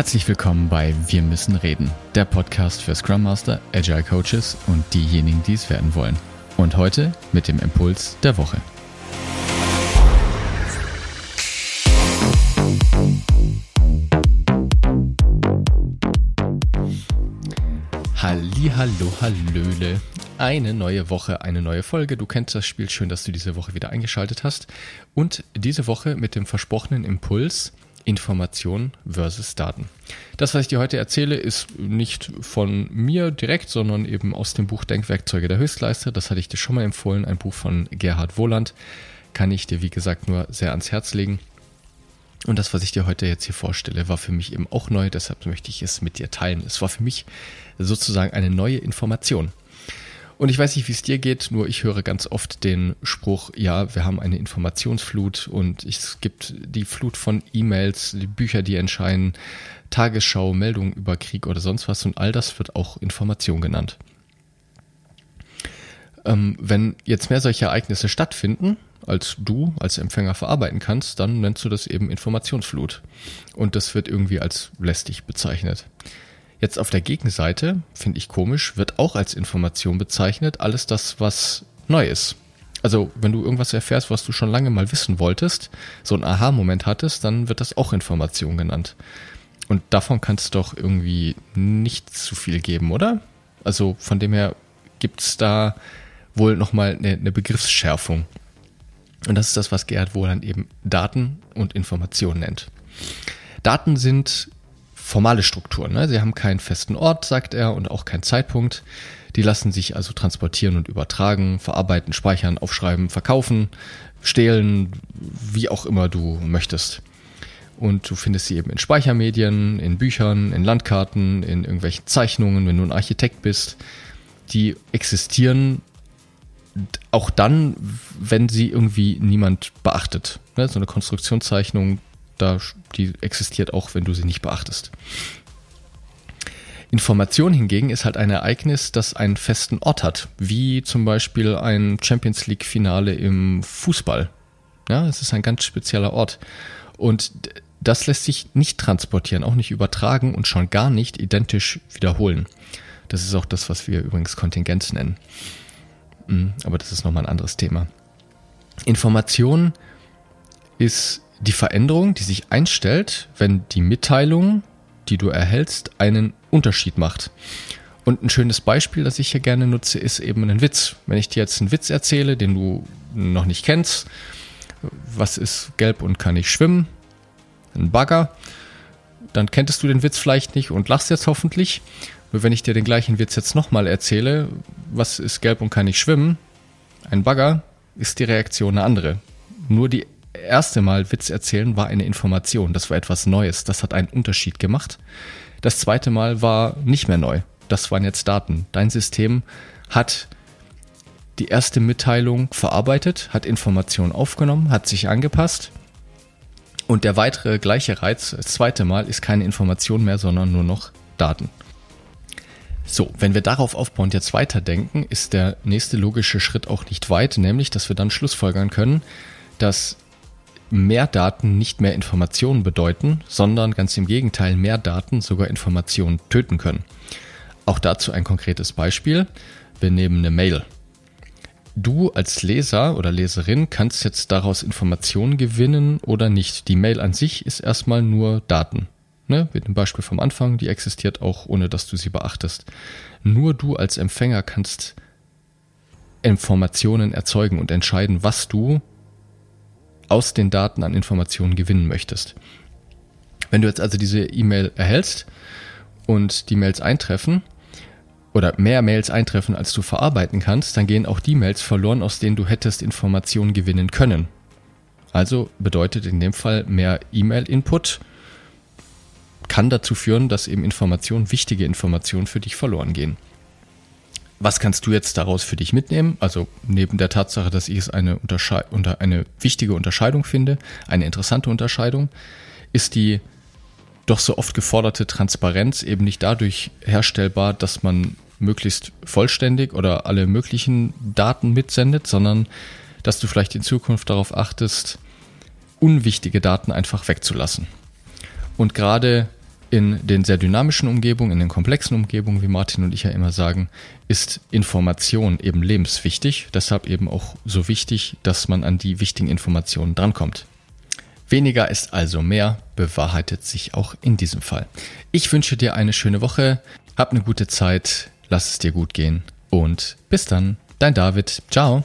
Herzlich willkommen bei Wir müssen reden, der Podcast für Scrum Master, Agile Coaches und diejenigen, die es werden wollen. Und heute mit dem Impuls der Woche. Halli, hallo, hallöle. Eine neue Woche, eine neue Folge. Du kennst das Spiel. Schön, dass du diese Woche wieder eingeschaltet hast. Und diese Woche mit dem versprochenen Impuls – Information versus Daten. Das, was ich dir heute erzähle, ist nicht von mir direkt, sondern eben aus dem Buch Denkwerkzeuge der Höchstleister. Das hatte ich dir schon mal empfohlen, ein Buch von Gerhard Wohland. Kann ich dir, wie gesagt, nur sehr ans Herz legen. Und das, was ich dir heute jetzt hier vorstelle, war für mich eben auch neu, deshalb möchte ich es mit dir teilen. Es war für mich sozusagen eine neue Information. Und ich weiß nicht, wie es dir geht, nur ich höre ganz oft den Spruch, ja, wir haben eine Informationsflut und es gibt die Flut von E-Mails, die Bücher, die entscheiden, Tagesschau, Meldungen über Krieg oder sonst was und all das wird auch Information genannt. Ähm, wenn jetzt mehr solche Ereignisse stattfinden, als du als Empfänger verarbeiten kannst, dann nennst du das eben Informationsflut. Und das wird irgendwie als lästig bezeichnet. Jetzt auf der Gegenseite, finde ich komisch, wird auch als Information bezeichnet alles das, was neu ist. Also wenn du irgendwas erfährst, was du schon lange mal wissen wolltest, so ein Aha-Moment hattest, dann wird das auch Information genannt. Und davon kann es doch irgendwie nicht zu viel geben, oder? Also von dem her gibt es da wohl nochmal eine, eine Begriffsschärfung. Und das ist das, was Gerhard Wohland eben Daten und Informationen nennt. Daten sind formale Strukturen. Ne? Sie haben keinen festen Ort, sagt er, und auch keinen Zeitpunkt. Die lassen sich also transportieren und übertragen, verarbeiten, speichern, aufschreiben, verkaufen, stehlen, wie auch immer du möchtest. Und du findest sie eben in Speichermedien, in Büchern, in Landkarten, in irgendwelchen Zeichnungen, wenn du ein Architekt bist. Die existieren auch dann, wenn sie irgendwie niemand beachtet. Ne? So eine Konstruktionszeichnung da, die existiert auch, wenn du sie nicht beachtest. Information hingegen ist halt ein Ereignis, das einen festen Ort hat, wie zum Beispiel ein Champions League-Finale im Fußball. Ja, es ist ein ganz spezieller Ort. Und das lässt sich nicht transportieren, auch nicht übertragen und schon gar nicht identisch wiederholen. Das ist auch das, was wir übrigens Kontingenz nennen. Hm, aber das ist nochmal ein anderes Thema. Information ist die Veränderung, die sich einstellt, wenn die Mitteilung, die du erhältst, einen Unterschied macht. Und ein schönes Beispiel, das ich hier gerne nutze, ist eben ein Witz. Wenn ich dir jetzt einen Witz erzähle, den du noch nicht kennst, was ist gelb und kann nicht schwimmen? Ein Bagger. Dann kenntest du den Witz vielleicht nicht und lachst jetzt hoffentlich. Nur wenn ich dir den gleichen Witz jetzt nochmal erzähle, was ist gelb und kann nicht schwimmen? Ein Bagger, ist die Reaktion eine andere. Nur die erste Mal Witz erzählen war eine Information. Das war etwas Neues. Das hat einen Unterschied gemacht. Das zweite Mal war nicht mehr neu. Das waren jetzt Daten. Dein System hat die erste Mitteilung verarbeitet, hat Informationen aufgenommen, hat sich angepasst. Und der weitere gleiche Reiz, das zweite Mal, ist keine Information mehr, sondern nur noch Daten. So, wenn wir darauf aufbauend jetzt weiterdenken, ist der nächste logische Schritt auch nicht weit, nämlich, dass wir dann schlussfolgern können, dass mehr Daten nicht mehr Informationen bedeuten, sondern ganz im Gegenteil mehr Daten sogar Informationen töten können. Auch dazu ein konkretes Beispiel. Wir nehmen eine Mail. Du als Leser oder Leserin kannst jetzt daraus Informationen gewinnen oder nicht. Die Mail an sich ist erstmal nur Daten. Ne? Mit dem Beispiel vom Anfang, die existiert auch ohne dass du sie beachtest. Nur du als Empfänger kannst Informationen erzeugen und entscheiden, was du aus den Daten an Informationen gewinnen möchtest. Wenn du jetzt also diese E-Mail erhältst und die Mails eintreffen oder mehr Mails eintreffen, als du verarbeiten kannst, dann gehen auch die Mails verloren, aus denen du hättest Informationen gewinnen können. Also bedeutet in dem Fall mehr E-Mail-Input kann dazu führen, dass eben Informationen, wichtige Informationen für dich verloren gehen was kannst du jetzt daraus für dich mitnehmen? Also neben der Tatsache, dass ich es eine, Untersche unter eine wichtige Unterscheidung finde, eine interessante Unterscheidung, ist die doch so oft geforderte Transparenz eben nicht dadurch herstellbar, dass man möglichst vollständig oder alle möglichen Daten mitsendet, sondern dass du vielleicht in Zukunft darauf achtest, unwichtige Daten einfach wegzulassen. Und gerade in den sehr dynamischen Umgebungen, in den komplexen Umgebungen, wie Martin und ich ja immer sagen, ist Information eben lebenswichtig. Deshalb eben auch so wichtig, dass man an die wichtigen Informationen drankommt. Weniger ist also mehr, bewahrheitet sich auch in diesem Fall. Ich wünsche dir eine schöne Woche, hab eine gute Zeit, lass es dir gut gehen und bis dann, dein David. Ciao.